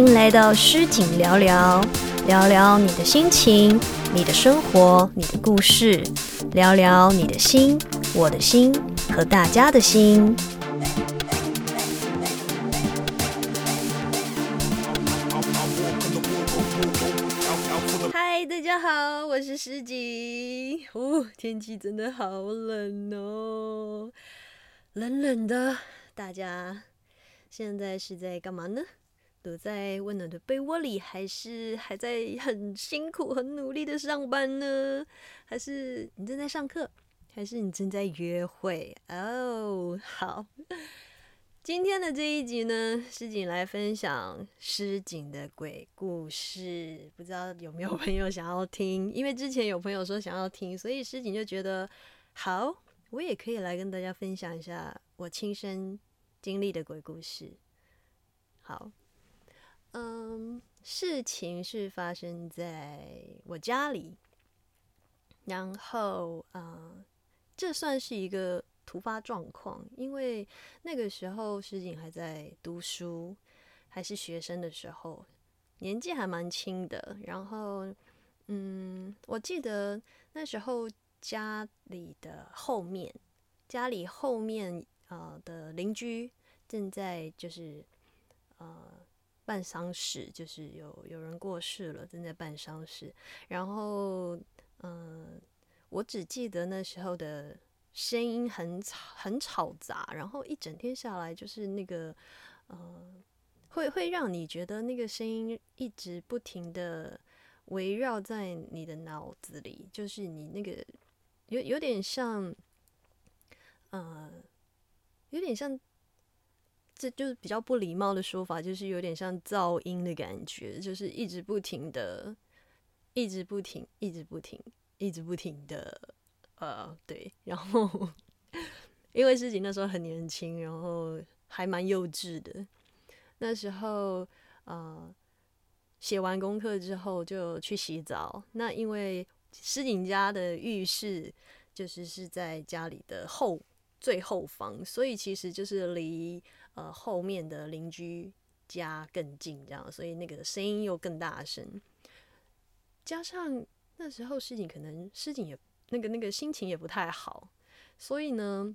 迎来到诗景聊聊，聊聊你的心情、你的生活、你的故事，聊聊你的心、我的心和大家的心。嗨，大家好，我是诗景。哦，天气真的好冷哦，冷冷的。大家现在是在干嘛呢？躲在温暖的被窝里，还是还在很辛苦、很努力的上班呢？还是你正在上课？还是你正在约会？哦，好。今天的这一集呢，诗锦来分享诗锦的鬼故事。不知道有没有朋友想要听？因为之前有朋友说想要听，所以诗锦就觉得好，我也可以来跟大家分享一下我亲身经历的鬼故事。好。嗯，事情是发生在我家里，然后嗯，这算是一个突发状况，因为那个时候石景还在读书，还是学生的时候，年纪还蛮轻的。然后嗯，我记得那时候家里的后面，家里后面呃的邻居正在就是呃。办丧事就是有有人过世了，正在办丧事。然后，嗯，我只记得那时候的声音很吵，很吵杂。然后一整天下来，就是那个，呃，会会让你觉得那个声音一直不停的围绕在你的脑子里，就是你那个有有点像，呃，有点像。这就是比较不礼貌的说法，就是有点像噪音的感觉，就是一直不停的，一直不停，一直不停，一直不停的，呃，对。然后因为事情那时候很年轻，然后还蛮幼稚的。那时候，呃，写完功课之后就去洗澡。那因为诗景家的浴室就是是在家里的后最后方，所以其实就是离。呃，后面的邻居家更近，这样，所以那个声音又更大声。加上那时候事情可能事情也那个那个心情也不太好，所以呢，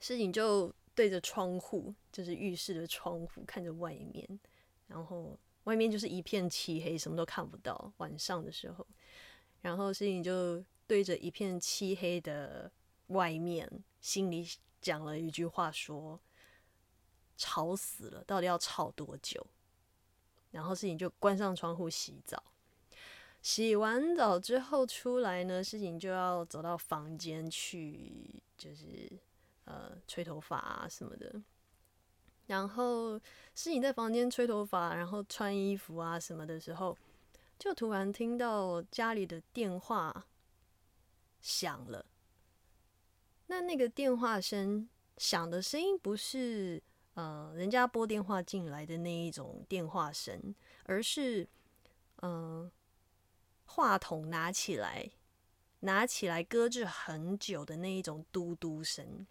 事情就对着窗户，就是浴室的窗户看着外面，然后外面就是一片漆黑，什么都看不到。晚上的时候，然后事情就对着一片漆黑的外面，心里讲了一句话说。吵死了，到底要吵多久？然后事情就关上窗户洗澡，洗完澡之后出来呢，事情就要走到房间去，就是呃吹头发啊什么的。然后事情在房间吹头发，然后穿衣服啊什么的时候，就突然听到家里的电话响了。那那个电话声响的声音不是。呃，人家拨电话进来的那一种电话声，而是，嗯，话筒拿起来，拿起来搁置很久的那一种嘟嘟声，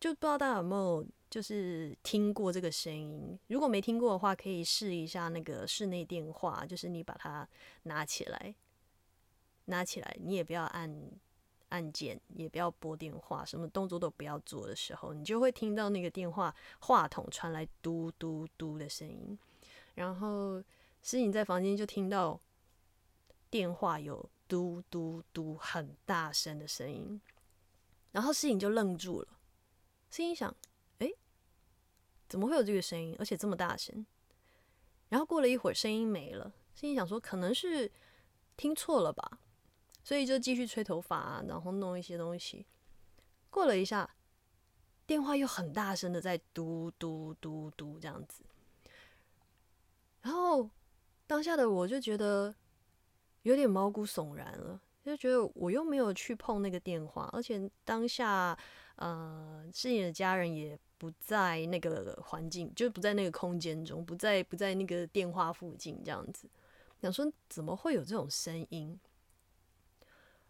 就不知道大家有没有就是听过这个声音？如果没听过的话，可以试一下那个室内电话，就是你把它拿起来，拿起来，你也不要按。按键也不要拨电话，什么动作都不要做的时候，你就会听到那个电话话筒传来嘟嘟嘟的声音。然后诗颖在房间就听到电话有嘟嘟嘟很大声的声音，然后诗颖就愣住了，心想：哎，怎么会有这个声音，而且这么大声？然后过了一会儿，声音没了，心想说可能是听错了吧。所以就继续吹头发，然后弄一些东西。过了一下，电话又很大声的在嘟嘟嘟嘟这样子。然后当下的我就觉得有点毛骨悚然了，就觉得我又没有去碰那个电话，而且当下呃，是你的家人也不在那个环境，就不在那个空间中，不在不在那个电话附近这样子。想说怎么会有这种声音？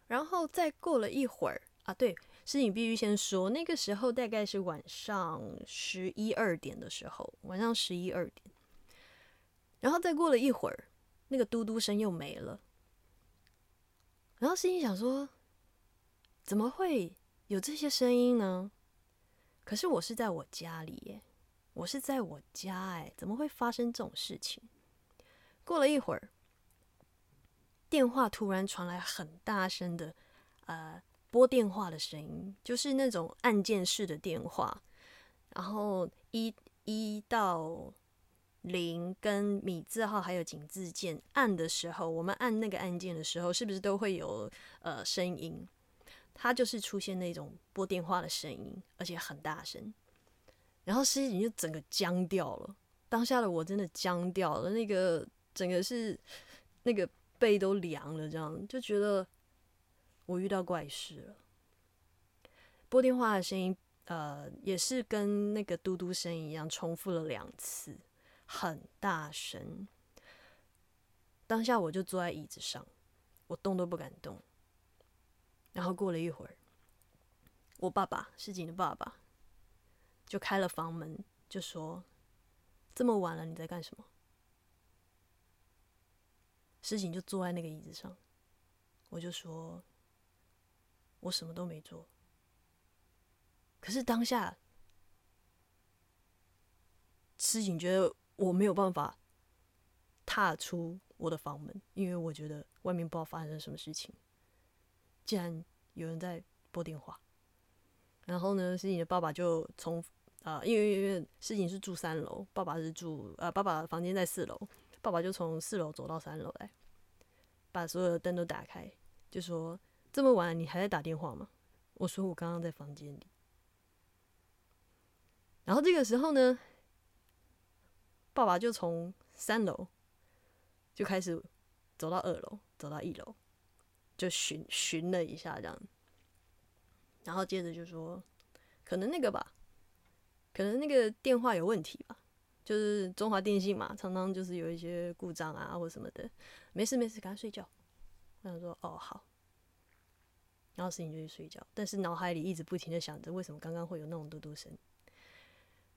然后再过了一会儿啊，对，是你必须先说，那个时候大概是晚上十一二点的时候，晚上十一二点。然后再过了一会儿，那个嘟嘟声又没了。然后心里想说，怎么会有这些声音呢？可是我是在我家里耶，我是在我家哎，怎么会发生这种事情？过了一会儿，电话突然传来很大声的呃拨电话的声音，就是那种按键式的电话，然后一一到零跟米字号还有井字键按的时候，我们按那个按键的时候，是不是都会有呃声音？它就是出现那种拨电话的声音，而且很大声，然后司机就整个僵掉了。当下的我真的僵掉了，那个整个是那个背都凉了，这样就觉得我遇到怪事了。拨电话的声音，呃，也是跟那个嘟嘟声一样，重复了两次，很大声。当下我就坐在椅子上，我动都不敢动。然后过了一会儿，我爸爸世锦的爸爸就开了房门，就说：“这么晚了，你在干什么？”世锦就坐在那个椅子上，我就说：“我什么都没做。”可是当下，世锦觉得我没有办法踏出我的房门，因为我觉得外面不知道发生什么事情。竟然有人在拨电话，然后呢，诗锦的爸爸就从啊，因为因为诗锦是住三楼，爸爸是住啊，爸爸房间在四楼，爸爸就从四楼走到三楼来，把所有的灯都打开，就说：“这么晚你还在打电话吗？”我说：“我刚刚在房间里。”然后这个时候呢，爸爸就从三楼就开始走到二楼，走到一楼。就寻寻了一下这样，然后接着就说，可能那个吧，可能那个电话有问题吧，就是中华电信嘛，常常就是有一些故障啊或什么的，没事没事，赶快睡觉。我想说哦好，然后事情就去睡觉，但是脑海里一直不停的想着为什么刚刚会有那种嘟嘟声，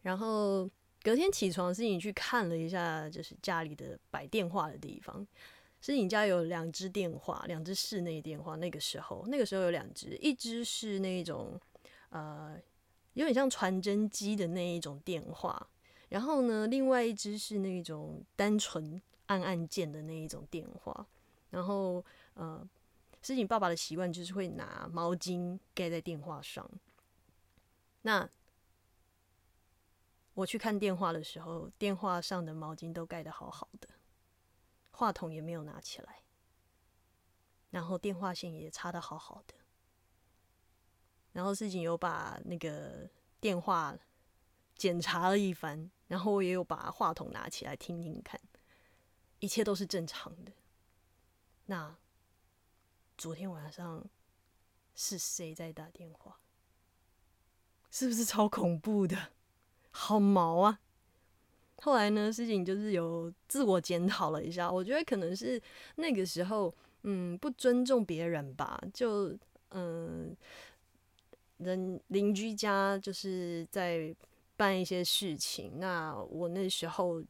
然后隔天起床，是你去看了一下，就是家里的摆电话的地方。是你家有两只电话，两只室内电话。那个时候，那个时候有两只，一只是那种呃，有点像传真机的那一种电话，然后呢，另外一只是那种单纯按按键的那一种电话。然后呃，是你爸爸的习惯就是会拿毛巾盖在电话上。那我去看电话的时候，电话上的毛巾都盖得好好的。话筒也没有拿起来，然后电话线也插的好好的，然后事情有把那个电话检查了一番，然后我也有把话筒拿起来听听看，一切都是正常的。那昨天晚上是谁在打电话？是不是超恐怖的？好毛啊！后来呢，事情就是有自我检讨了一下，我觉得可能是那个时候，嗯，不尊重别人吧，就嗯，人邻居家就是在办一些事情，那我那时候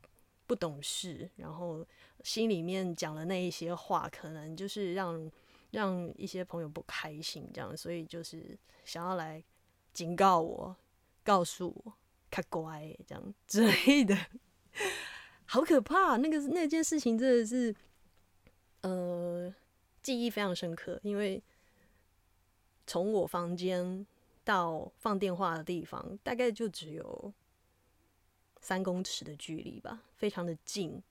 不懂事，然后心里面讲的那一些话，可能就是让让一些朋友不开心，这样，所以就是想要来警告我，告诉我。看乖，这样之类的，好可怕！那个那件事情真的是，呃，记忆非常深刻，因为从我房间到放电话的地方，大概就只有三公尺的距离吧，非常的近，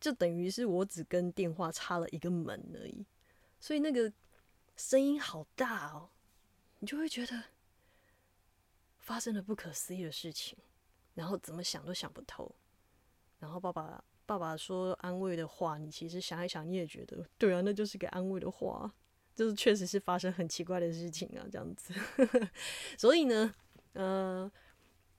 就等于是我只跟电话插了一个门而已，所以那个声音好大哦，你就会觉得。发生了不可思议的事情，然后怎么想都想不透。然后爸爸爸爸说安慰的话，你其实想一想，你也觉得对啊，那就是个安慰的话，就是确实是发生很奇怪的事情啊，这样子。所以呢，呃，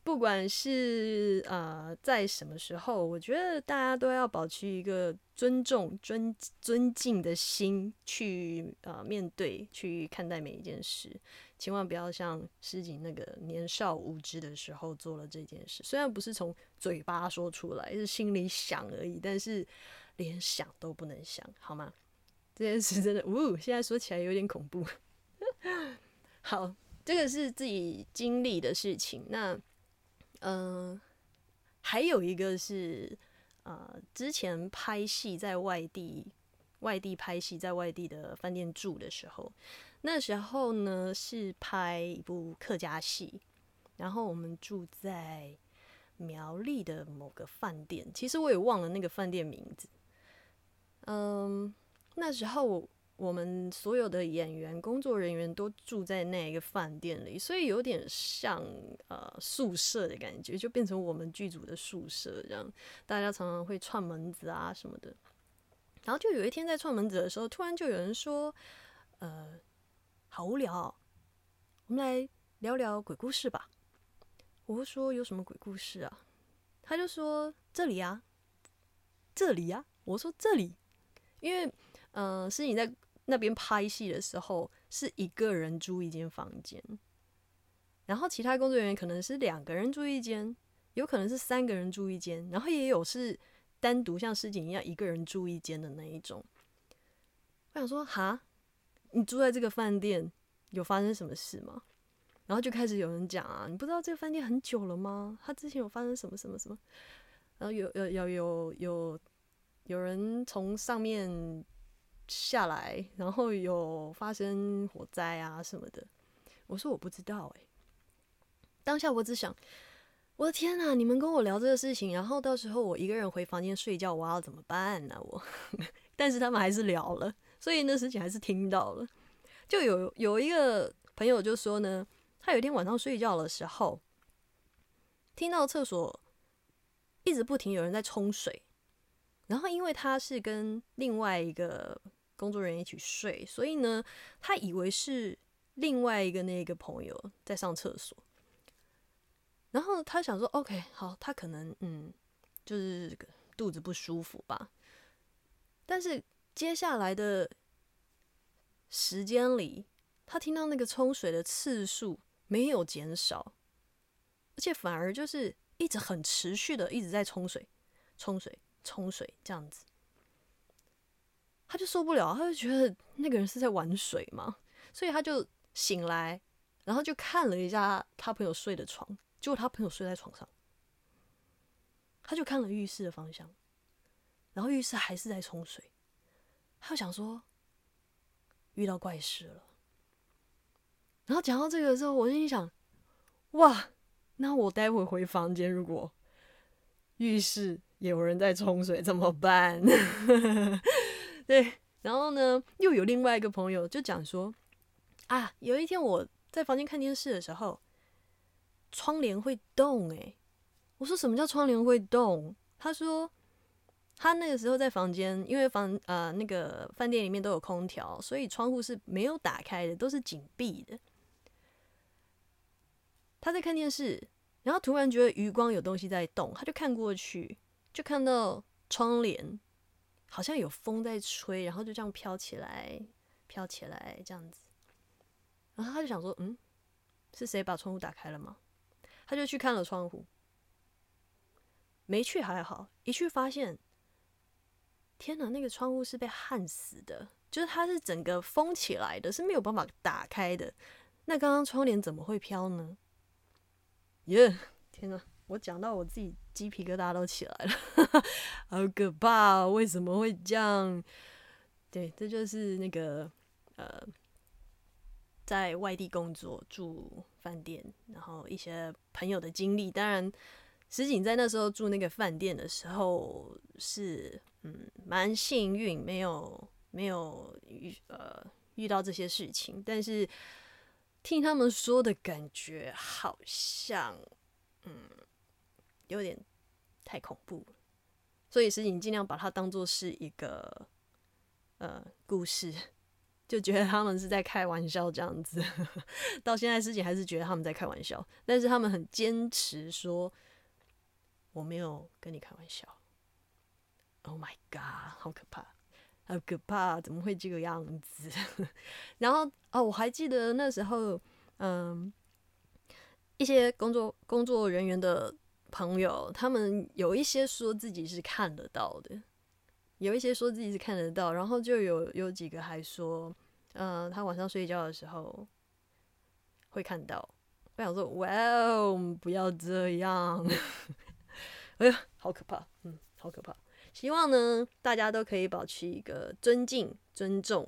不管是呃在什么时候，我觉得大家都要保持一个尊重、尊尊敬的心去呃面对、去看待每一件事。千万不要像诗锦那个年少无知的时候做了这件事。虽然不是从嘴巴说出来，是心里想而已，但是连想都不能想，好吗？这件事真的，呜，现在说起来有点恐怖。好，这个是自己经历的事情。那，嗯，还有一个是，呃，之前拍戏在外地，外地拍戏在外地的饭店住的时候，那时候呢是拍一部客家戏，然后我们住在苗栗的某个饭店，其实我也忘了那个饭店名字。嗯，那时候。我们所有的演员、工作人员都住在那一个饭店里，所以有点像呃宿舍的感觉，就变成我们剧组的宿舍这样。大家常常会串门子啊什么的。然后就有一天在串门子的时候，突然就有人说：“呃，好无聊，我们来聊聊鬼故事吧。”我说：“有什么鬼故事啊？”他就说：“这里啊，这里呀。”我说：“这里，因为嗯，是你在。”那边拍戏的时候是一个人住一间房间，然后其他工作人员可能是两个人住一间，有可能是三个人住一间，然后也有是单独像诗景一样一个人住一间的那一种。我想说，哈，你住在这个饭店有发生什么事吗？然后就开始有人讲啊，你不知道这个饭店很久了吗？他之前有发生什么什么什么？然后有有有有有有人从上面。下来，然后有发生火灾啊什么的。我说我不知道哎。当下我只想，我的天哪！你们跟我聊这个事情，然后到时候我一个人回房间睡觉，我要怎么办呢？我，但是他们还是聊了，所以那事情还是听到了。就有有一个朋友就说呢，他有一天晚上睡觉的时候，听到厕所一直不停有人在冲水，然后因为他是跟另外一个。工作人员一起睡，所以呢，他以为是另外一个那个朋友在上厕所，然后他想说：“OK，好，他可能嗯，就是肚子不舒服吧。”但是接下来的时间里，他听到那个冲水的次数没有减少，而且反而就是一直很持续的一直在冲水、冲水、冲水这样子。他就受不了，他就觉得那个人是在玩水嘛，所以他就醒来，然后就看了一下他朋友睡的床，结果他朋友睡在床上，他就看了浴室的方向，然后浴室还是在冲水，他就想说遇到怪事了。然后讲到这个的时候，我心想，哇，那我待会回房间，如果浴室有人在冲水怎么办？对，然后呢，又有另外一个朋友就讲说，啊，有一天我在房间看电视的时候，窗帘会动，诶，我说什么叫窗帘会动？他说他那个时候在房间，因为房呃那个饭店里面都有空调，所以窗户是没有打开的，都是紧闭的。他在看电视，然后突然觉得余光有东西在动，他就看过去，就看到窗帘。好像有风在吹，然后就这样飘起来，飘起来这样子。然后他就想说：“嗯，是谁把窗户打开了吗？”他就去看了窗户，没去还好，一去发现，天哪，那个窗户是被焊死的，就是它是整个封起来的，是没有办法打开的。那刚刚窗帘怎么会飘呢？耶，天哪！我讲到我自己鸡皮疙瘩都起来了，好可怕！为什么会这样？对，这就是那个呃，在外地工作住饭店，然后一些朋友的经历。当然，石井在那时候住那个饭店的时候是嗯蛮幸运，没有没有遇呃遇到这些事情。但是听他们说的感觉，好像嗯。有点太恐怖，所以石井尽量把它当做是一个呃故事，就觉得他们是在开玩笑这样子。到现在石井还是觉得他们在开玩笑，但是他们很坚持说我没有跟你开玩笑。Oh my god，好可怕，好可怕，怎么会这个样子？然后哦，我还记得那时候嗯，一些工作工作人员的朋友，他们有一些说自己是看得到的，有一些说自己是看得到，然后就有有几个还说，嗯，他晚上睡觉的时候会看到。我想说，哇哦，不要这样！哎呀，好可怕，嗯，好可怕。希望呢，大家都可以保持一个尊敬、尊重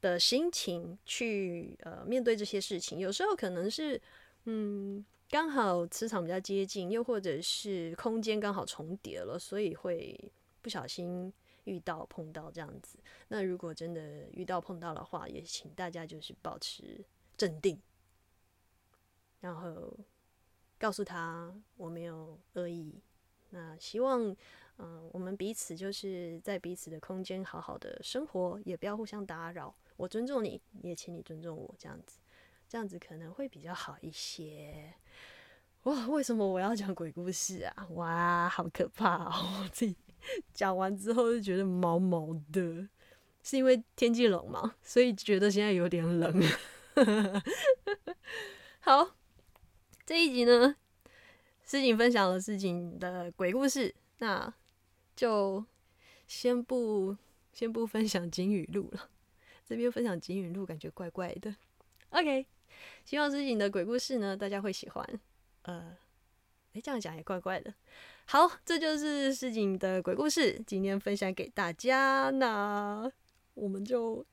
的心情去呃面对这些事情。有时候可能是，嗯，刚好磁场比较接近，又或者是空间刚好重叠了，所以会不小心遇到、碰到这样子。那如果真的遇到、碰到的话，也请大家就是保持镇定。然后告诉他我没有恶意，那希望嗯我们彼此就是在彼此的空间好好的生活，也不要互相打扰。我尊重你，也请你尊重我，这样子，这样子可能会比较好一些。哇，为什么我要讲鬼故事啊？哇，好可怕哦！我自己讲完之后就觉得毛毛的，是因为天气冷吗？所以觉得现在有点冷。好。这一集呢，诗景分享了诗景的鬼故事，那就先不先不分享金雨录了。这边分享金雨录感觉怪怪的。OK，希望诗景的鬼故事呢，大家会喜欢。呃，哎，这样讲也怪怪的。好，这就是诗景的鬼故事，今天分享给大家。那我们就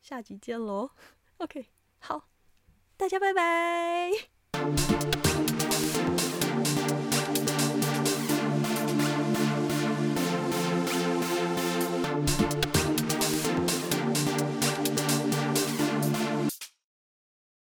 下集见喽。OK，好，大家拜拜。